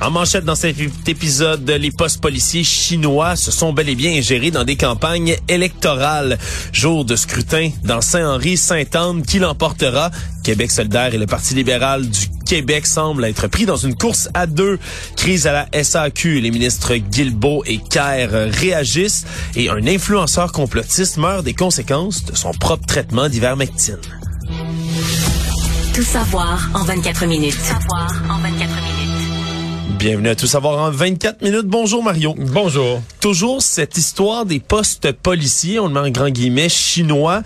En manchette dans cet épisode, les postes policiers chinois se sont bel et bien ingérés dans des campagnes électorales. Jour de scrutin dans Saint-Henri, Sainte-Anne, qui l'emportera? Québec solidaire et le Parti libéral du Québec semblent être pris dans une course à deux. Crise à la SAQ. Les ministres Guilbeault et Kerr réagissent et un influenceur complotiste meurt des conséquences de son propre traitement d'ivermectine. Tout savoir en 24 minutes. Tout savoir en 24 minutes. Bienvenue à Tout savoir en 24 minutes. Bonjour Mario. Bonjour. Toujours cette histoire des postes policiers, on le met en grand guillemets, chinois,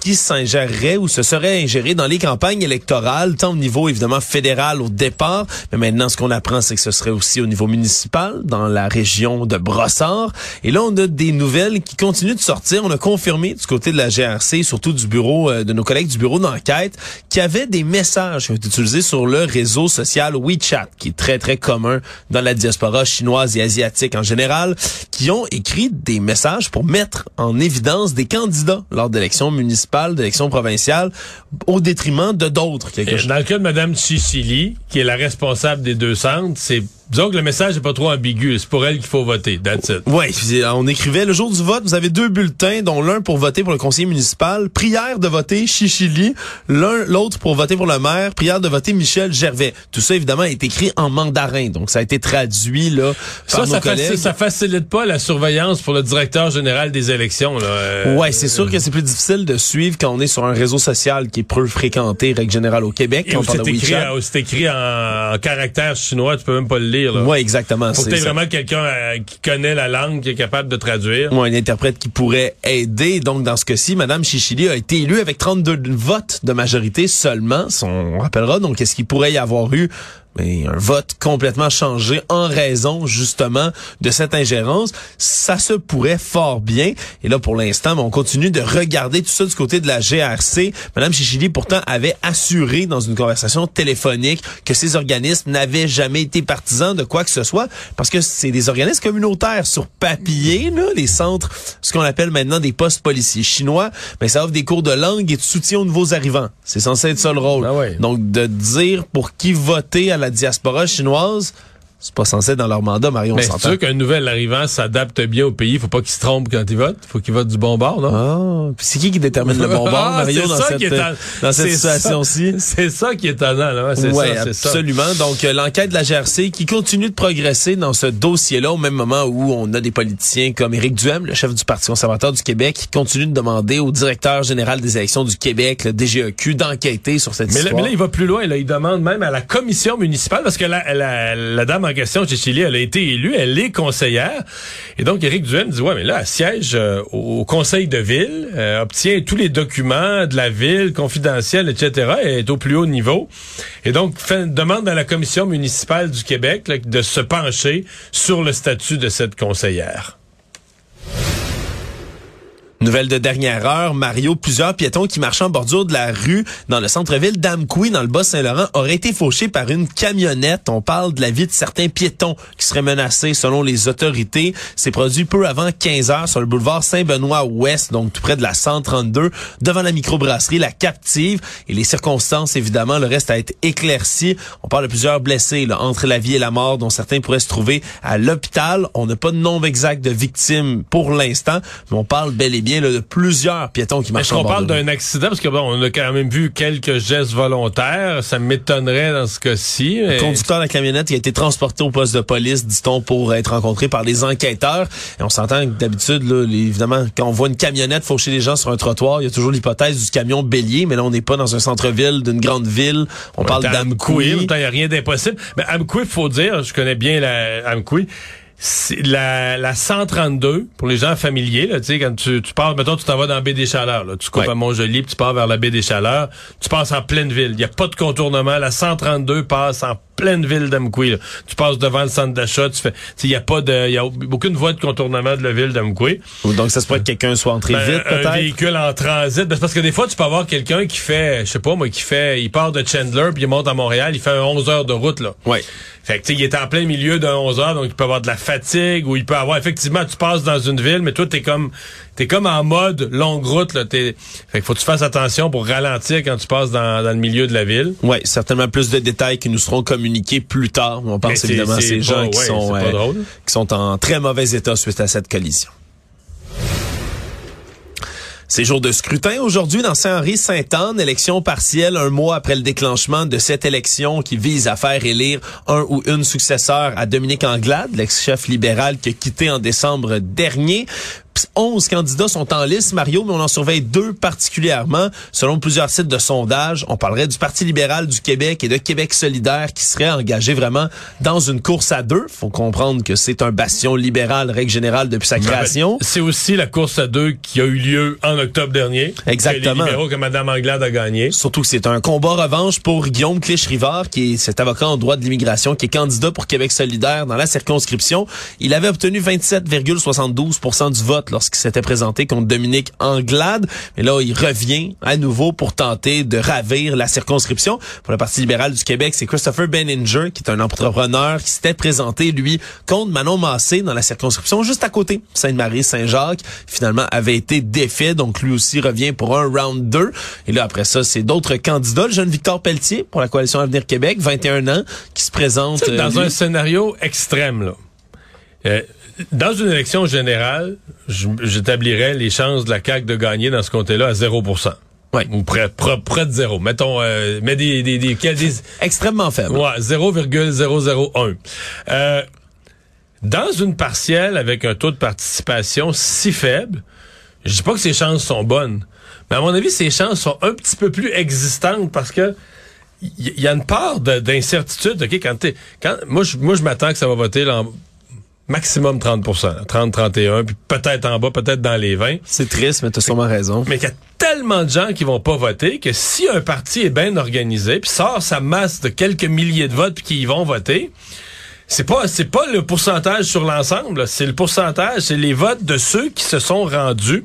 qui s'ingéreraient ou se seraient ingérés dans les campagnes électorales, tant au niveau évidemment fédéral au départ, mais maintenant ce qu'on apprend, c'est que ce serait aussi au niveau municipal, dans la région de Brossard. Et là, on a des nouvelles qui continuent de sortir. On a confirmé du côté de la GRC, surtout du bureau, euh, de nos collègues du bureau d'enquête, qu'il y avait des messages qui ont été utilisés sur le réseau social WeChat, qui est très, très commun dans la diaspora chinoise et asiatique en général, qui ont écrit des messages pour mettre en évidence des candidats lors d'élections municipales, d'élections provinciales, au détriment de d'autres. Dans le cas de Mme Sicily, qui est la responsable des deux centres, c'est Disons que le message n'est pas trop ambigu. C'est pour elle qu'il faut voter. That's it. Oui, on écrivait le jour du vote, vous avez deux bulletins, dont l'un pour voter pour le conseiller municipal, prière de voter Chichili, l'un l'autre pour voter pour le maire, prière de voter Michel Gervais. Tout ça évidemment est écrit en mandarin, donc ça a été traduit là par ça, nos collègues. Facilite, ça facilite pas la surveillance pour le directeur général des élections. Là. Euh, ouais, c'est sûr que c'est plus difficile de suivre quand on est sur un réseau social qui est peu fréquenté, règle générale au Québec. Et c'est écrit, écrit en, en caractère chinois, tu peux même pas le lire. Oui, exactement. Faut que vraiment quelqu'un euh, qui connaît la langue, qui est capable de traduire. Oui, un interprète qui pourrait aider. Donc, dans ce cas-ci, Mme Chichili a été élue avec 32 votes de majorité seulement. On rappellera, donc, est-ce qu'il pourrait y avoir eu mais un vote complètement changé en raison justement de cette ingérence, ça se pourrait fort bien. Et là, pour l'instant, on continue de regarder tout ça du côté de la GRC. Madame Chichili, pourtant, avait assuré dans une conversation téléphonique que ces organismes n'avaient jamais été partisans de quoi que ce soit, parce que c'est des organismes communautaires sur papier, là, les centres, ce qu'on appelle maintenant des postes policiers chinois, mais ça offre des cours de langue et de soutien aux nouveaux arrivants. C'est censé être ça le rôle. Ah ouais. Donc, de dire pour qui voter à la diaspora chinoise, c'est pas censé être dans leur mandat, Marion. Mais c'est sûr qu'un nouvel arrivant s'adapte bien au pays. Faut pas qu'il se trompe quand il vote. Faut qu'il vote du bon bord, non? Ah, puis c'est qui qui détermine le bon bord, Ah, Mario, c'est dans ça cette, qui est en- dans cette c'est ça- situation-ci? C'est ça qui est étonnant, là. C'est Ouais, ça, absolument. Donc, euh, l'enquête de la GRC qui continue de progresser dans ce dossier-là au même moment où on a des politiciens comme Éric Duhem, le chef du Parti conservateur du Québec, qui continue de demander au directeur général des élections du Québec, le DGEQ, d'enquêter sur cette Mais là, histoire. mais là, il va plus loin. Là. Il demande même à la commission municipale, parce que la, la, la dame en question, Chéchili, elle a été élue, elle est conseillère. Et donc, Éric Duhem dit, ouais, mais là, elle siège euh, au, au conseil de ville, euh, obtient tous les documents de la ville, confidentiels, etc., et est au plus haut niveau. Et donc, fait, demande à la commission municipale du Québec là, de se pencher sur le statut de cette conseillère. Nouvelle de dernière heure, Mario, plusieurs piétons qui marchaient en bordure de la rue dans le centre-ville d'Amqui, dans le Bas-Saint-Laurent, auraient été fauchés par une camionnette. On parle de la vie de certains piétons qui seraient menacés selon les autorités. C'est produit peu avant 15 heures sur le boulevard Saint-Benoît-Ouest, donc tout près de la 132, devant la microbrasserie La Captive. Et les circonstances, évidemment, le reste a été éclairci. On parle de plusieurs blessés là, entre la vie et la mort, dont certains pourraient se trouver à l'hôpital. On n'a pas de nombre exact de victimes pour l'instant, mais on parle bel et bien bien là, de plusieurs piétons qui marchent Est-ce qu'on parle d'un accident? Parce que bon, on a quand même vu quelques gestes volontaires. Ça m'étonnerait dans ce cas-ci. Le conducteur de la camionnette qui a été transporté au poste de police, dit-on, pour être rencontré par les enquêteurs. Et on s'entend que d'habitude, évidemment, quand on voit une camionnette faucher les gens sur un trottoir, il y a toujours l'hypothèse du camion bélier, mais là, on n'est pas dans un centre-ville d'une grande ville. On parle Il d'Amkoui. n'y a rien d'impossible. Mais Amkoui, faut dire, je connais bien la Amkoui. La, la 132, pour les gens familiers, là, tu sais, quand tu, tu pars, mettons, tu t'en vas dans la baie des Chaleurs, là, tu coupes Ouais. à Montjoli, puis tu pars vers la baie des Chaleurs, tu passes en pleine ville. Il n'y a pas de contournement. La 132 passe en pleine ville d'Amkoui. Tu passes devant le centre d'achat, tu fais, il n'y a pas de, il y a aucune voie de contournement de la ville d'Amkoui. Donc, ça se pourrait que quelqu'un soit entré Ben, vite, un peut-être? véhicule en transit. Ben, parce que des fois, tu peux avoir quelqu'un qui fait, je sais pas, moi, qui fait, il part de Chandler puis il monte à Montréal, il fait un 11 heures de route, là. Ouais. Fait que, tu sais, il est en plein milieu d'un 11 heures, donc il peut avoir de la fatigue ou il peut avoir, effectivement, tu passes dans une ville, mais toi, t'es comme, t'es comme en mode longue route, là. Fait que faut que tu fasses attention pour ralentir quand tu passes dans, dans le milieu de la ville. Oui, certainement plus de détails qui nous seront communiqués plus tard. On pense évidemment à ces pas- gens qui ouais, sont c'est pas euh, qui sont en très mauvais état suite à cette collision. C'est jour de scrutin aujourd'hui dans Saint-Henri-Sainte-Anne, élection partielle un mois après le déclenchement de cette élection qui vise à faire élire un ou une successeur à Dominique Anglade, l'ex-chef libéral qui a quitté en décembre dernier. 11 candidats sont en liste, Mario, mais on en surveille deux particulièrement. Selon plusieurs sites de sondage, on parlerait du Parti libéral du Québec et de Québec solidaire qui seraient engagés vraiment dans une course à deux. faut comprendre que c'est un bastion libéral, règle générale, depuis sa création. C'est aussi la course à deux qui a eu lieu en octobre dernier. Exactement. Que les libéraux que Mme Anglade a gagné. Surtout que c'est un combat revanche pour Guillaume Clich-Rivard, qui est cet avocat en droit de l'immigration, qui est candidat pour Québec solidaire dans la circonscription. Il avait obtenu 27,72% du vote lorsqu'il s'était présenté contre Dominique Anglade. Mais là, il revient à nouveau pour tenter de ravir la circonscription. Pour le Parti libéral du Québec, c'est Christopher Benninger, qui est un entrepreneur qui s'était présenté, lui, contre Manon Massé dans la circonscription juste à côté, Sainte-Marie-Saint-Jacques. Finalement, avait été défait, donc lui aussi revient pour un round 2. Et là, après ça, c'est d'autres candidats. Le jeune Victor Pelletier pour la Coalition Avenir Québec, 21 ans, qui se présente... Sais, Dans euh, un scénario extrême, là. Euh, dans une élection générale, j'établirais les chances de la CAQ de gagner dans ce comté-là à 0% Ouais. Ou près, près, près de zéro. Mettons, euh, mais des, des, des, des, Extrêmement faible. Ouais, 0,001. Euh, dans une partielle avec un taux de participation si faible, je dis pas que ses chances sont bonnes, mais à mon avis, ses chances sont un petit peu plus existantes parce que il y, y a une part de- d'incertitude, OK, quand t'es, quand, moi, je, moi, je m'attends que ça va voter là, maximum 30% 30, 31, puis peut-être en bas, peut-être dans les 20. C'est triste, mais tu as sûrement raison. Mais qu'il y a tellement de gens qui vont pas voter que si un parti est bien organisé puis sort sa masse de quelques milliers de votes puis qui y vont voter, c'est pas c'est pas le pourcentage sur l'ensemble, c'est le pourcentage, c'est les votes de ceux qui se sont rendus.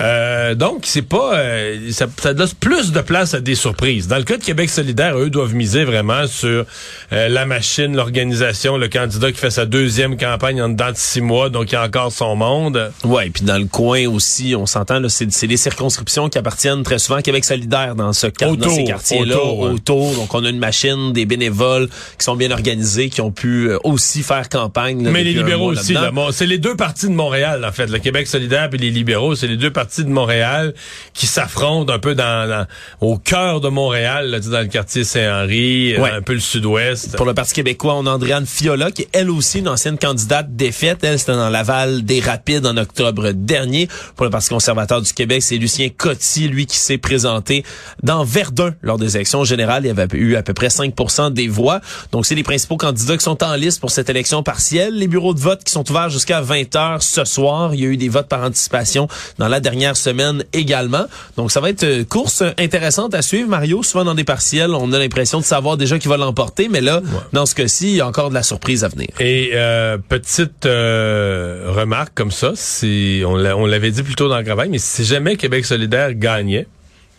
Euh, donc, c'est pas euh, ça, ça laisse plus de place à des surprises. Dans le cas de Québec solidaire, eux doivent miser vraiment sur euh, la machine, l'organisation, le candidat qui fait sa deuxième campagne en dedans de six mois, donc il y a encore son monde. Ouais, puis dans le coin aussi, on s'entend c'est des circonscriptions qui appartiennent très souvent à Québec solidaire dans ce quart- dans Autour, ces quartiers-là autour, autour. Donc on a une machine, des bénévoles qui sont bien organisés, qui ont pu euh, aussi faire campagne. là, Mais les libéraux aussi, c'est les deux partis de Montréal, en fait. Le Québec solidaire et les libéraux, c'est les deux partis de Montréal qui s'affrontent un peu dans, dans- au cœur de Montréal, là, dans le quartier Saint-Henri, euh, Ouais. un peu le sud-ouest. Pour le Parti québécois, on a Andréane Fiola, qui est elle aussi une ancienne candidate défaite. Elle, c'était dans Laval des Rapides en octobre dernier. Pour le Parti conservateur du Québec, c'est Lucien Coty, lui, qui s'est présenté dans Verdun lors des élections générales. Il avait eu à peu près 5 des voix. Donc, c'est les principaux candidats qui sont en liste pour cette élection partielle. Les bureaux de vote qui sont ouverts jusqu'à 20 heures ce soir. Il y a eu des votes par anticipation dans la dernière semaine également. Donc, ça va être une course intéressante à suivre, Mario. Souvent, dans des partiels, on a l'impression de savoir déjà qui va l'emporter, mais là, dans ce cas-ci, il y a encore de la surprise à venir. Et euh, petite euh, remarque comme ça, c'est on l'a- on l'avait dit plus tôt dans le travail, mais si jamais Québec solidaire gagnait,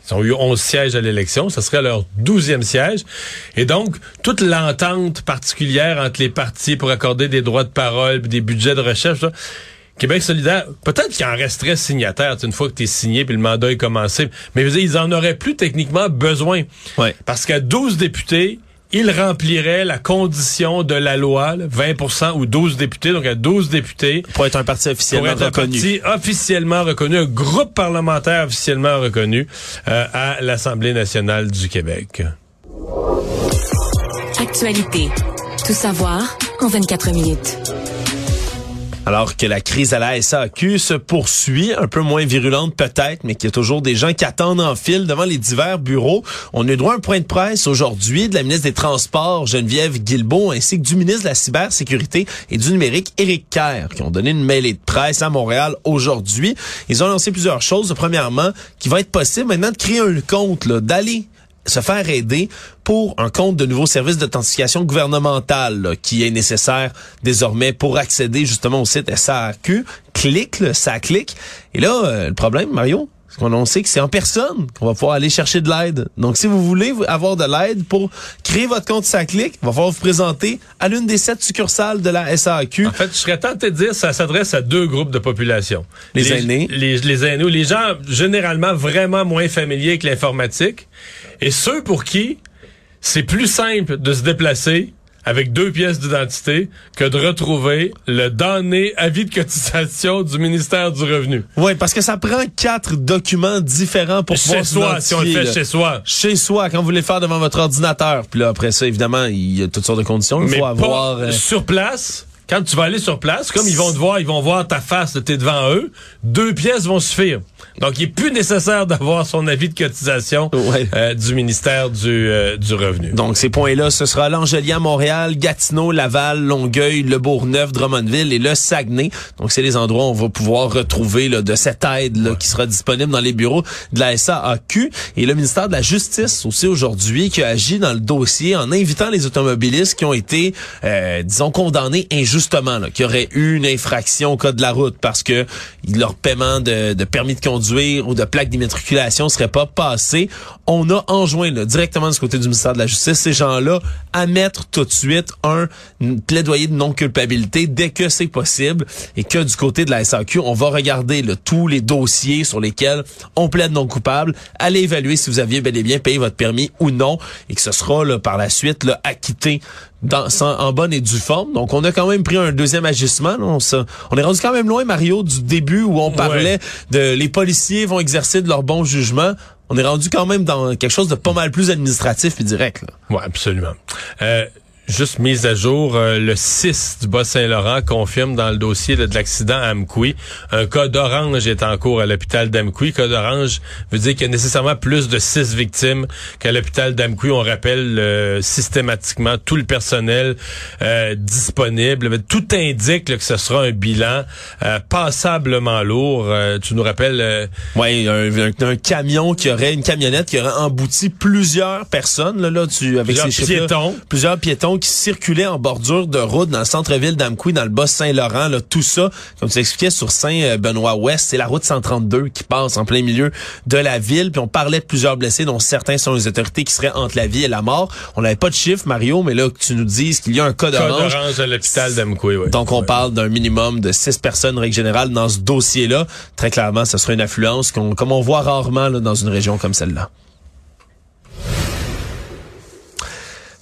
ils ont eu 11 sièges à l'élection, ce serait leur 12e siège. Et donc, toute l'entente particulière entre les partis pour accorder des droits de parole, des budgets de recherche, ça, Québec solidaire, peut-être qu'il en resterait signataire tu sais, une fois que tu es signé puis le mandat est commencé, mais je veux dire, ils en auraient plus techniquement besoin. Ouais. Parce qu'à 12 députés, il remplirait la condition de la loi, là, 20% ou 12 députés, donc à 12 députés. Pour être un parti Pour officiellement être un reconnu. parti officiellement reconnu, un groupe parlementaire officiellement reconnu euh, à l'Assemblée nationale du Québec. Actualité. Tout savoir en 24 minutes. Alors que la crise à la SAQ se poursuit, un peu moins virulente peut-être, mais qu'il y a toujours des gens qui attendent en file devant les divers bureaux. On a eu droit à un point de presse aujourd'hui de la ministre des Transports, Geneviève Guilbeault, ainsi que du ministre de la Cybersécurité et du Numérique, Éric Kerr, qui ont donné une mêlée de presse à Montréal aujourd'hui. Ils ont lancé plusieurs choses. Premièrement, qu'il va être possible maintenant de créer un compte, d'aller se faire aider pour un compte de nouveaux services d'authentification gouvernementale qui est nécessaire désormais pour accéder justement au site SAQ. Clique, là, ça clique. Et là, euh, le problème, Mario, c'est qu'on on sait que c'est en personne qu'on va pouvoir aller chercher de l'aide. Donc, si vous voulez avoir de l'aide pour créer votre compte SACLIC, il va falloir vous présenter à l'une des sept succursales de la SAQ. En fait, je serais tenté de dire que ça s'adresse à deux groupes de population. Les aînés. Les, les aînés ou les gens généralement vraiment moins familiers avec l'informatique et ceux pour qui c'est plus simple de se déplacer avec deux pièces d'identité que de retrouver le donné avis de cotisation du ministère du Revenu. Oui, parce que ça prend quatre documents différents pour Chez pouvoir soi, si on le fait là. chez soi. chez soi, quand vous voulez le faire devant votre ordinateur. Puis là, après ça, évidemment, il y a toutes sortes de conditions. Il Mais faut pas avoir... euh, sur place. Quand tu vas aller sur place, comme ils vont te voir, ils vont voir ta face, t'es devant eux, deux pièces vont suffire. Donc, il est plus nécessaire d'avoir son avis de cotisation Ouais. euh, du ministère du, euh, du Revenu. Donc, ces points-là, ce sera l'Angélien, Montréal, Gatineau, Laval, Longueuil, Le Bourgneuf, Drummondville et le Saguenay. Donc, c'est les endroits où on va pouvoir retrouver là, de cette aide là, qui sera disponible dans les bureaux de la SAAQ. Et le ministère de la Justice aussi aujourd'hui qui a agi dans le dossier en invitant les automobilistes qui ont été, euh, disons, condamnés injustement, là, qui auraient eu une infraction au code de la route parce que leur paiement de, permis de conduire ou de plaque d'immatriculation serait pas passé. On a enjoint directement du côté du ministère de la Justice ces gens-là à mettre tout de suite un plaidoyer de non-culpabilité dès que c'est possible et que du côté de la SAQ, on va regarder là, tous les dossiers sur lesquels on plaide non coupable, allez évaluer si vous aviez bel et bien payé votre permis ou non et que ce sera par la suite acquitté dans, sans- en bonne et due forme. Donc, on a quand même pris un deuxième agissement. là. On, on est rendu quand même loin, Mario, du début où on parlait de les policiers vont exercer de leur bon jugement. On est rendu quand même dans quelque chose de pas mal plus administratif et direct. Là. Oui, absolument. Euh, juste mise à jour, euh, le 6 du Bas-Saint-Laurent confirme dans le dossier de l'accident à Amkoui, un cas d'orange est en cours à l'hôpital d'Amkoui. Cas d'orange veut dire qu'il y a nécessairement plus de six victimes qu'à l'hôpital d'Amkoui. On rappelle euh, systématiquement tout le personnel euh, disponible. Mais Tout indique là, que ce sera un bilan euh, passablement lourd. Euh, tu nous rappelles... euh, Ouais, un, un- un camion qui aurait, une camionnette qui aurait embouti plusieurs personnes, là, là, tu, avec Plusieurs ces piétons. Plusieurs piétons qui circulaient en bordure de route dans le centre-ville d'Amkoui, dans le Bas-Saint-Laurent, là, tout ça, comme tu expliquais, sur Saint-Benoît-Ouest, c'est la route 132 qui passe en plein milieu de la ville, puis on parlait de plusieurs blessés, dont certains sont les autorités qui seraient entre la vie et la mort. On n'avait pas de chiffres, Mario, mais là, que tu nous dises qu'il y a un cas d'orange. à l'hôpital d'Amkoui. ouais. Donc, on Ouais. parle d'un minimum de six personnes, règle générale, dans ce dossier-là. Très clairement, ce sera une affluence qu'on, comme on voit rarement là, dans une région comme celle-là.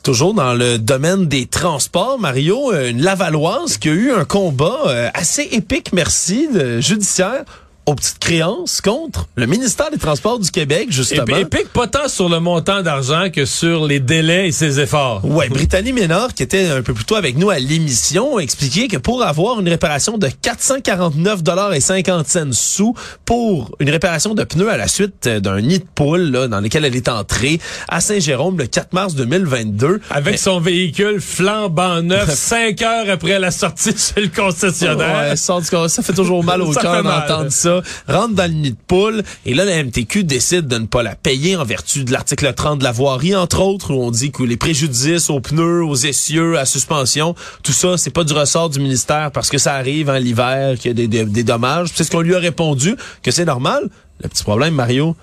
Toujours dans le domaine des transports, Mario, euh, une Lavalloise qui a eu un combat euh, assez épique, merci, judiciaire aux petites créances contre le ministère des Transports du Québec, justement. Et, pique pas tant sur le montant d'argent que sur les délais et ses efforts. Ouais, Brittany Ménard, qui était un peu plus tôt avec nous à l'émission, a expliqué que pour avoir une réparation de 449 dollars et 50 cents sous pour une réparation de pneus à la suite euh, d'un nid de poule là, dans lequel elle est entrée à Saint-Jérôme le 4 mars 2022. Avec son véhicule flambant neuf, cinq heures après la sortie sur le concessionnaire. Ouais, ça, ça fait toujours mal au cœur d'entendre ça. Rentre dans le nid de poule et là, la MTQ décide de ne pas la payer en vertu de l'article 30 de la voirie, entre autres, où on dit que les préjudices aux pneus, aux essieux, à suspension, tout ça, c'est pas du ressort du ministère parce que ça arrive en l'hiver, qu'il y a des, des- des dommages. C'est ce qu'on lui a répondu, que c'est normal. Le petit problème, Mario,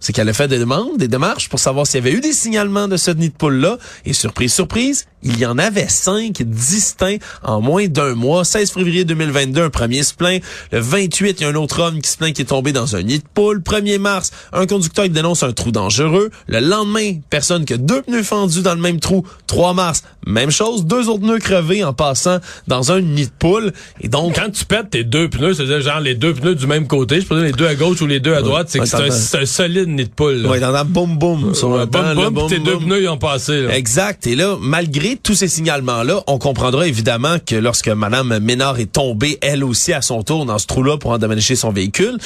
c'est qu'elle a fait des demandes, des démarches pour savoir s'il y avait eu des signalements de ce nid de poule-là. Et surprise, surprise, il y en avait cinq distincts en moins d'un mois. 16 février 2022, un premier se plaint. Le 28, il y a un autre homme qui se plaint qui est tombé dans un nid de poule. 1er mars, un conducteur qui dénonce un trou dangereux. Le lendemain, personne que deux pneus fendus dans le même trou. 3 mars, même chose, deux autres pneus crevés en passant dans un nid de poule. Et donc, quand tu pètes tes deux pneus, c'est-à-dire genre les deux pneus du même côté, je peux dire les deux à gauche ou les deux à droite, c'est que c'est un, solide nid de poule. là. ouais, dans la boum boum sur le Ouais, banc, boum, le boum, boum, puis tes deux pneus, ils ont passé. là. Exact. Et là, malgré tous ces signalements-là, on comprendra évidemment que lorsque Madame Ménard est tombée, elle aussi, à son tour, dans ce trou-là pour endommager son véhicule,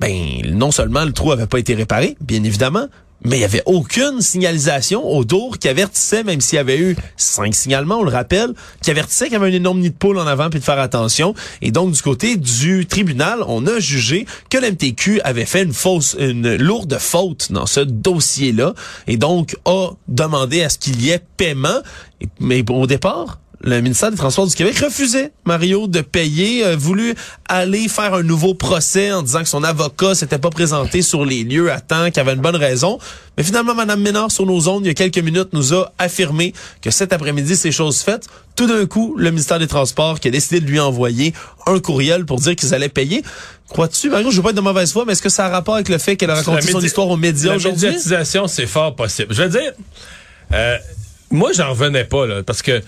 ben, non seulement le trou avait pas été réparé, bien évidemment, mais il y avait aucune signalisation autour qui avertissait, même s'il y avait eu cinq signalements, on le rappelle, qui avertissait qu'il y avait un énorme nid de poule en avant puis de faire attention. Et donc, du côté du tribunal, on a jugé que l'MTQ avait fait une fausse, une lourde faute dans ce dossier-là et donc a demandé à ce qu'il y ait paiement. Mais au départ, le ministère des Transports du Québec refusait, Mario, de payer, a voulu aller faire un nouveau procès en disant que son avocat s'était pas présenté sur les lieux à temps, qu'il avait une bonne raison. Mais finalement, Mme Ménard, sur nos ondes, il y a quelques minutes, nous a affirmé que cet après-midi, ces choses faites. Tout d'un coup, le ministère des Transports qui a décidé de lui envoyer un courriel pour dire qu'ils allaient payer. Crois-tu, Mario, je veux pas être de mauvaise foi, mais est-ce que ça a rapport avec le fait qu'elle a raconté La son histoire aux médias La aujourd'hui? médiatisation, c'est fort possible. Je veux dire, euh, moi, j'en revenais pas, là, parce que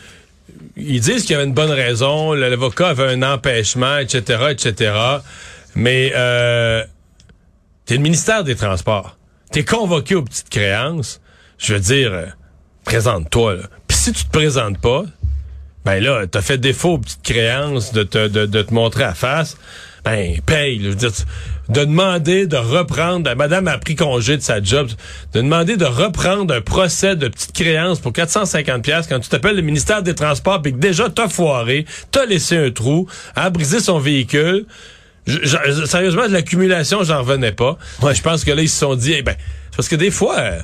ils disent qu'il y avait une bonne raison, l'avocat avait un empêchement, etc., etc., mais euh, t'es le ministère des Transports. T'es convoqué aux petites créances. Je veux dire, euh, présente-toi. Puis si tu te présentes pas, ben là, t'as fait défaut aux petites créances de te, de, de te montrer à face. Ben, paye. là. Je veux dire, tu- de demander de reprendre, madame a pris congé de sa job, de demander de reprendre un procès de petites créances pour 450 pièces quand tu t'appelles le ministère des Transports puis que déjà t'as foiré, t'as laissé un trou, a brisé son véhicule. Je- je- sérieusement, de l'accumulation, j'en revenais pas. Ouais. Je pense que là, ils se sont dit, eh ben, parce que des fois, euh,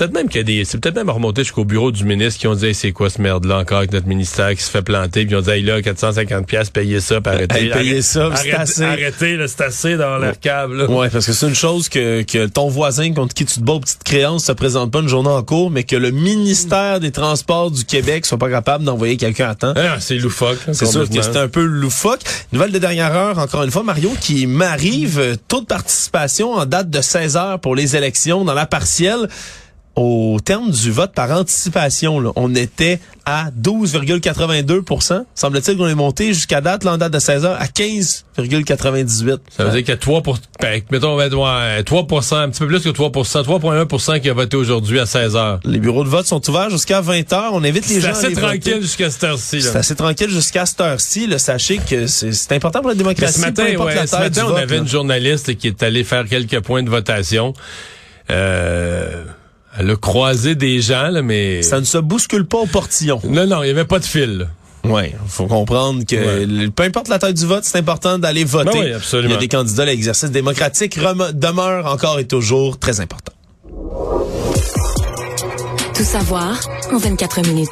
peut-être même qu'il y a des, c'est peut-être même remonté jusqu'au bureau du ministre qui ont dit, Hey, c'est quoi ce merde-là encore avec notre ministère qui se fait planter, puis ils ont dit, hey, là, 450 pièces, payez ça, puis arrêtez. Hey, payez ça, c'est assez. Arrêtez, c'est assez dans l'air câble, là. Ouais, parce que c'est une chose que, que ton voisin contre qui tu te bats aux petites créances se présente pas une journée en cours, mais que le ministère des Transports du Québec soit pas capable d'envoyer quelqu'un à temps. Ah, c'est loufoque. C'est sûr que c'est un peu loufoque. Nouvelle de dernière heure, encore une fois, Mario, qui m'arrive, euh, taux de participation en date de 16 heures pour les élections dans la partielle. Au terme du vote par anticipation, là, on était à 12,82 Semble-t-il qu'on est monté jusqu'à date, là, en date de 16 heures, à 15,98% Ça veut dire qu'il y a 3 pour, ben, mettons, ouais, ouais, 3 un petit peu plus que 3% 3,1% qui a voté aujourd'hui à 16 heures. Les bureaux de vote sont ouverts jusqu'à 20 heures. On invite les gens à assez tranquille jusqu'à cette heure-ci, C'est assez tranquille jusqu'à cette heure-ci. Sachez que c'est important pour la Mais démocratie. ce matin, ouais, la ce matin, on vote, avait là. une journaliste qui est allée faire quelques points de votation. Euh, elle a croisé des gens, là, mais... Ça ne se bouscule pas au portillon. Non, non, il n'y avait pas de fil. là. Ouais, faut comprendre que Ouais. peu importe la taille du vote, c'est important d'aller voter. Ben oui, absolument. Il y a des candidats, l'exercice démocratique demeure encore et toujours très important. Tout savoir en 24 minutes.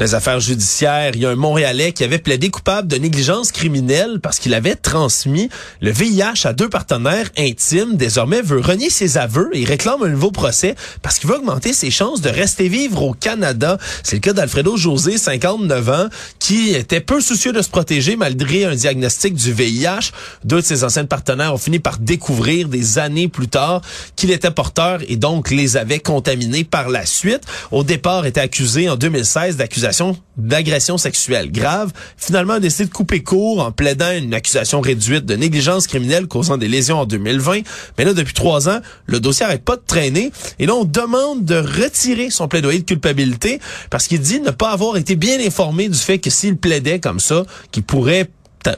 Les affaires judiciaires, il y a un Montréalais qui avait plaidé coupable de négligence criminelle parce qu'il avait transmis le VIH à deux partenaires intimes. Désormais, veut renier ses aveux et réclame un nouveau procès parce qu'il veut augmenter ses chances de rester vivre au Canada. C'est le cas d'Alfredo José, 59 ans, qui était peu soucieux de se protéger malgré un diagnostic du VIH. Deux de ses anciens partenaires ont fini par découvrir des années plus tard qu'il était porteur et donc les avait contaminés par la suite. Au départ, était accusé en 2016 d'accusation d'agression sexuelle grave. Finalement, a décidé de couper court en plaidant une accusation réduite de négligence criminelle causant des lésions en 2020. Mais là, depuis trois ans, le dossier arrête pas de traîner. Et là, on demande de retirer son plaidoyer de culpabilité parce qu'il dit ne pas avoir été bien informé du fait que s'il plaidait comme ça, qu'il pourrait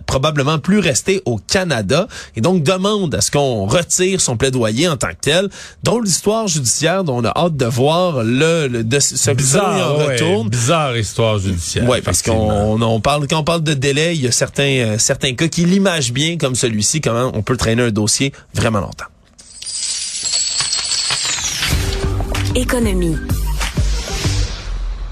probablement plus rester au Canada et donc demande à ce qu'on retire son plaidoyer en tant que tel. Drôle d'histoire judiciaire dont on a hâte de voir le, le de ce Bizarre, en ouais, retourne. bizarre histoire judiciaire. Ouais, parce qu'on on parle quand on parle de délai, il y a certains euh, certains cas qui l'imagent bien comme celui-ci comment on peut traîner un dossier vraiment longtemps. Économie.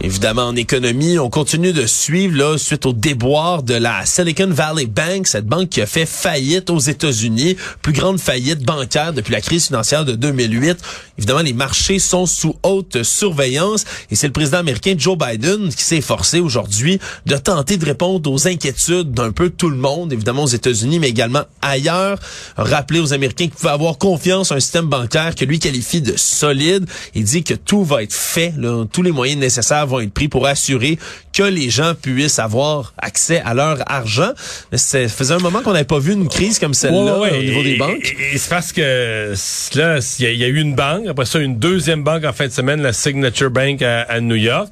Évidemment, en économie, on continue de suivre là suite au déboire de la Silicon Valley Bank, cette banque qui a fait faillite aux États-Unis, plus grande faillite bancaire depuis la crise financière de 2008. Évidemment, les marchés sont sous haute surveillance et c'est le président américain Joe Biden qui s'est forcé aujourd'hui de tenter de répondre aux inquiétudes d'un peu tout le monde, évidemment aux États-Unis, mais également ailleurs. Rappeler aux Américains qu'ils pouvaient avoir confiance en un système bancaire que lui qualifie de solide. Il dit que tout va être fait, là, tous les moyens nécessaires vont être pris pour assurer que les gens puissent avoir accès à leur argent. Ça faisait un moment qu'on n'avait pas vu une crise comme celle-là Ouais, ouais, au niveau et- des banques. Et, et c'est parce que là, il y, a- il y a eu une banque, après ça, une deuxième banque en fin de semaine, la Signature Bank à, à New York.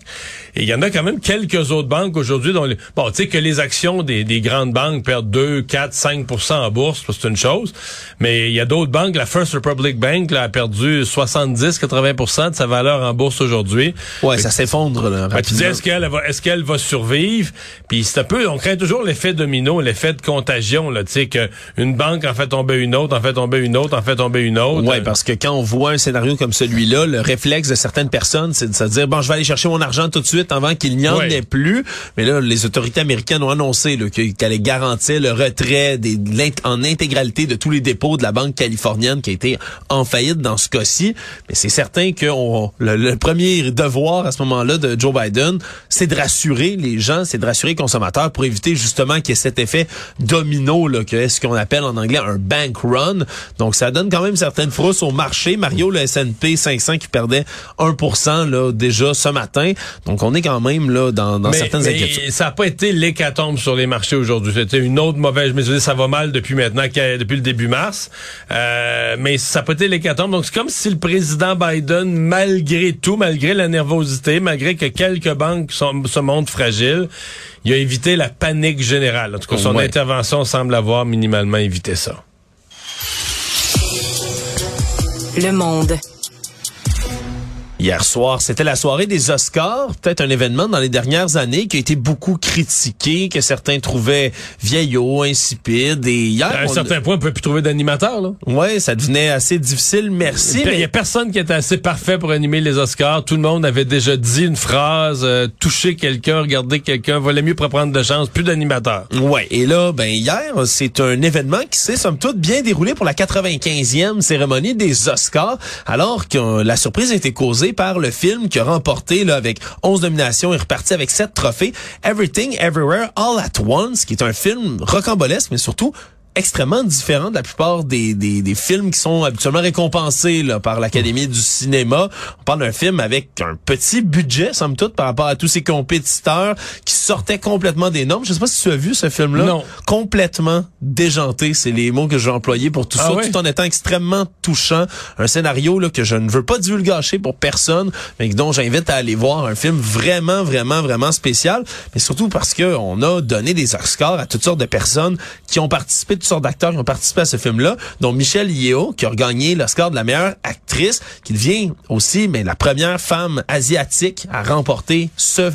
Et il y en a quand même quelques autres banques aujourd'hui dont les- bon, tu sais que les actions des, des grandes banques perdent 2, 4, 5% en bourse, c'est une chose. Mais il y a d'autres banques, la First Republic Bank là, a perdu 70, 80% de sa valeur en bourse aujourd'hui. Ouais, Fait ça s'effondre là, ben, tu dis, est-ce qu'elle va, est-ce qu'elle va survivre? Puis c'est un peu, on craint toujours l'effet domino, l'effet de contagion, là, tu sais, que une banque en fait tomber une autre, en fait tomber une autre, en fait tomber une autre. Ouais, parce que quand on voit un scénario comme celui-là, le réflexe de certaines personnes, c'est de se dire bon, je vais aller chercher mon argent tout de suite avant qu'il n'y en Ouais. ait plus. Mais là, les autorités américaines ont annoncé qu'elles allaient garantir le retrait des, en intégralité de tous les dépôts de la banque californienne qui a été en faillite dans ce cas-ci. Mais c'est certain que on- le, le premier devoir à ce moment-là de Joe Biden, c'est de rassurer les gens, c'est de rassurer les consommateurs pour éviter justement qu'il y ait cet effet domino là, que est ce qu'on appelle en anglais un bank run. Donc ça donne quand même certaines frousses au marché. Mario, le S&P 500 qui perdait 1% là déjà ce matin. Donc on est quand même là dans, dans mais, certaines mais inquiétudes. ça n'a pas été l'hécatombe sur les marchés aujourd'hui. C'était une autre mauvaise. Je veux dire, ça va mal depuis maintenant, depuis le début mars. Euh, mais ça n'a pas été l'hécatombe. Donc c'est comme si le président Biden, malgré tout, malgré la nervosité, malgré que quelques banques sont- se fragiles, il a évité la panique générale. En tout cas, son Ouais. intervention semble avoir minimalement évité ça. Le monde. Hier soir, c'était la soirée des Oscars, peut-être un événement dans les dernières années qui a été beaucoup critiqué, que certains trouvaient vieillot, insipide. Et hier, À un on- certain point, on peut plus trouver d'animateur, là. ouais, ça devenait assez difficile. Merci. Il y mais- a personne qui était assez parfait pour animer les Oscars. Tout le monde avait déjà dit une phrase, euh, toucher quelqu'un, regarder quelqu'un, valait mieux pour prendre de chance, plus d'animateur. Ouais, et là, ben hier, c'est un événement qui s'est somme toute bien déroulé pour la 95e cérémonie des Oscars, alors que euh, la surprise a été causée par le film qui a remporté là, avec 11 nominations et reparti avec 7 trophées, Everything Everywhere All at Once, qui est un film rocambolesque, mais surtout extrêmement différent de la plupart des, des, des films qui sont habituellement récompensés là, par l'Académie du cinéma. On parle d'un film avec un petit budget, somme toute, par rapport à tous ses compétiteurs qui sortaient complètement des normes. Je sais pas si tu as vu ce film-là. Non. Complètement déjanté, c'est les mots que je vais employer pour tout Ah ça, tout en étant extrêmement touchant. Un scénario là, que je ne veux pas divulgacher pour personne, mais dont j'invite à aller voir. Un film vraiment, vraiment, vraiment spécial, mais surtout parce que on a donné des Oscars à toutes sortes de personnes qui ont participé, d'acteurs qui ont participé à ce film-là, dont Michelle Yeoh, qui a gagné l'Oscar de la meilleure actrice, qui devient aussi mais la première femme asiatique à remporter ce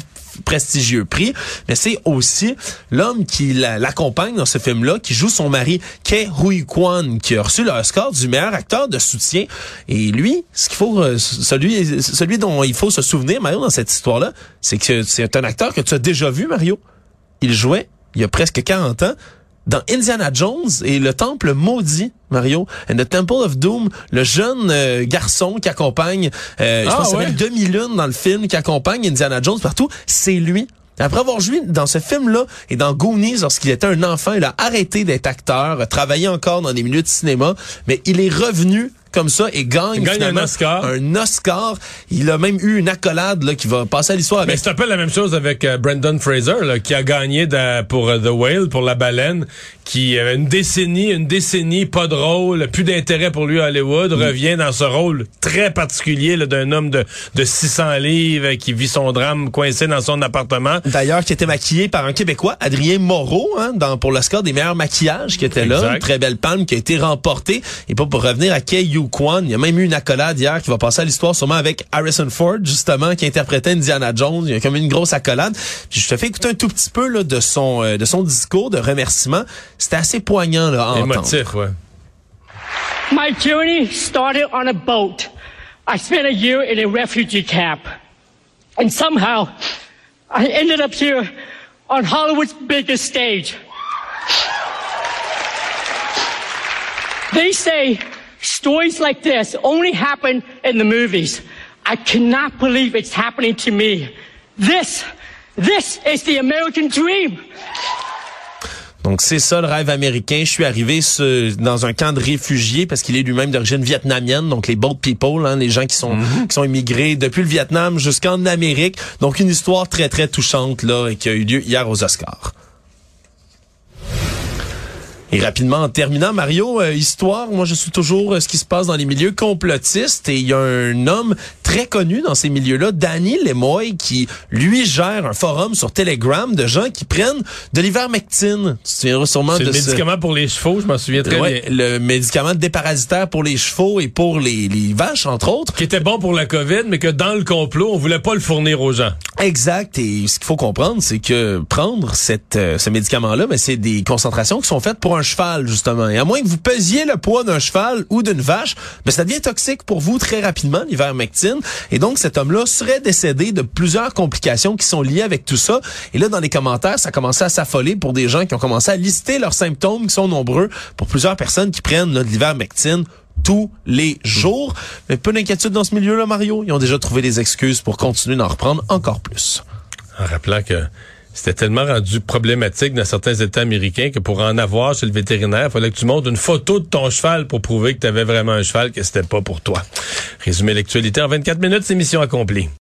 prestigieux prix, mais c'est aussi l'homme qui la- l'accompagne dans ce film-là, qui joue son mari, Ke Huy Kwan, qui a reçu l'Oscar du meilleur acteur de soutien. Et lui, ce qu'il faut, euh, celui, celui dont il faut se souvenir, Mario, dans cette histoire-là, c'est que c'est un acteur que tu as déjà vu, Mario. Il jouait, il y a presque 40 ans, dans Indiana Jones et le Temple maudit, Mario, and the Temple of Doom, le jeune euh, garçon qui accompagne, euh, je Ah, pense que ouais. s'appelle Demi-Lune dans le film, qui accompagne Indiana Jones partout, c'est lui. Après avoir joué dans ce film-là et dans Goonies lorsqu'il était un enfant, il a arrêté d'être acteur, a travaillé encore dans des milieux de cinéma, mais il est revenu comme ça et gagne, Il gagne finalement un Oscar. Un Oscar. Il a même eu une accolade là, qui va passer à l'histoire Mais c'est un peu la même chose avec euh, Brendan Fraser, là, qui a gagné de- pour euh, The Whale, pour La Baleine, qui avait une décennie, une décennie, pas de rôle, plus d'intérêt pour lui à Hollywood, revient dans ce rôle très particulier d'un homme de, de 600 livres euh, qui vit son drame coincé dans son appartement. D'ailleurs, qui était maquillé par un Québécois, Adrien Moreau, hein, dans, pour l'Oscar des meilleurs maquillages qui était là. Une très belle palme qui a été remportée. Et pas pour revenir à Kei Yu Kwan, il y a même eu une accolade hier qui va passer à l'histoire sûrement avec Harrison Ford, justement, qui interprétait Indiana Jones. Il y a comme une grosse accolade. Puis je te fais écouter un tout petit peu là, de son euh, de son discours de remerciement. C'était assez poignant là, à entendre. Émotif, ouais. My journey started on a boat. I spent a year in a refugee camp. And somehow, I ended up here on Hollywood's biggest stage. They say stories like this only happen in the movies. I cannot believe it's happening to me. This, this is the American dream. Donc c'est ça le rêve américain. Je suis arrivé dans un camp de réfugiés parce qu'il est lui-même d'origine vietnamienne, donc les boat people, hein, les gens qui sont Mhm. qui sont immigrés depuis le Vietnam jusqu'en Amérique. Donc une histoire très très touchante là et qui a eu lieu hier aux Oscars. Et rapidement, en terminant, Mario, euh, histoire, moi je suis toujours euh, ce qui se passe dans les milieux complotistes et il y a un homme très connu dans ces milieux-là, Danny Lemoy, qui lui gère un forum sur Telegram de gens qui prennent de l'ivermectine. Tu te souviendras sûrement C'est de le ce- médicament pour les chevaux, je m'en souviens très Ouais, bien. le médicament déparasitaire pour les chevaux et pour les, les vaches, entre autres. Qui était bon pour la COVID, mais que dans le complot, on voulait pas le fournir aux gens. Exact. Et ce qu'il faut comprendre, c'est que prendre cette, euh, ce médicament-là, mais c'est des concentrations qui sont faites pour un cheval, justement. Et à moins que vous pesiez le poids d'un cheval ou d'une vache, ben, ça devient toxique pour vous très rapidement, l'ivermectine. Et donc, cet homme-là serait décédé de plusieurs complications qui sont liées avec tout ça. Et là, dans les commentaires, ça commençait à s'affoler pour des gens qui ont commencé à lister leurs symptômes qui sont nombreux pour plusieurs personnes qui prennent là, de l'ivermectine tous les jours. Mais peu d'inquiétude dans ce milieu-là, Mario. Ils ont déjà trouvé des excuses pour continuer d'en reprendre encore plus. En rappelant que c'était tellement rendu problématique dans certains États américains que pour en avoir chez le vétérinaire, il fallait que tu montres une photo de ton cheval pour prouver que tu avais vraiment un cheval, que c'était pas pour toi. Résumer l'actualité en 24 minutes, c'est mission accomplie.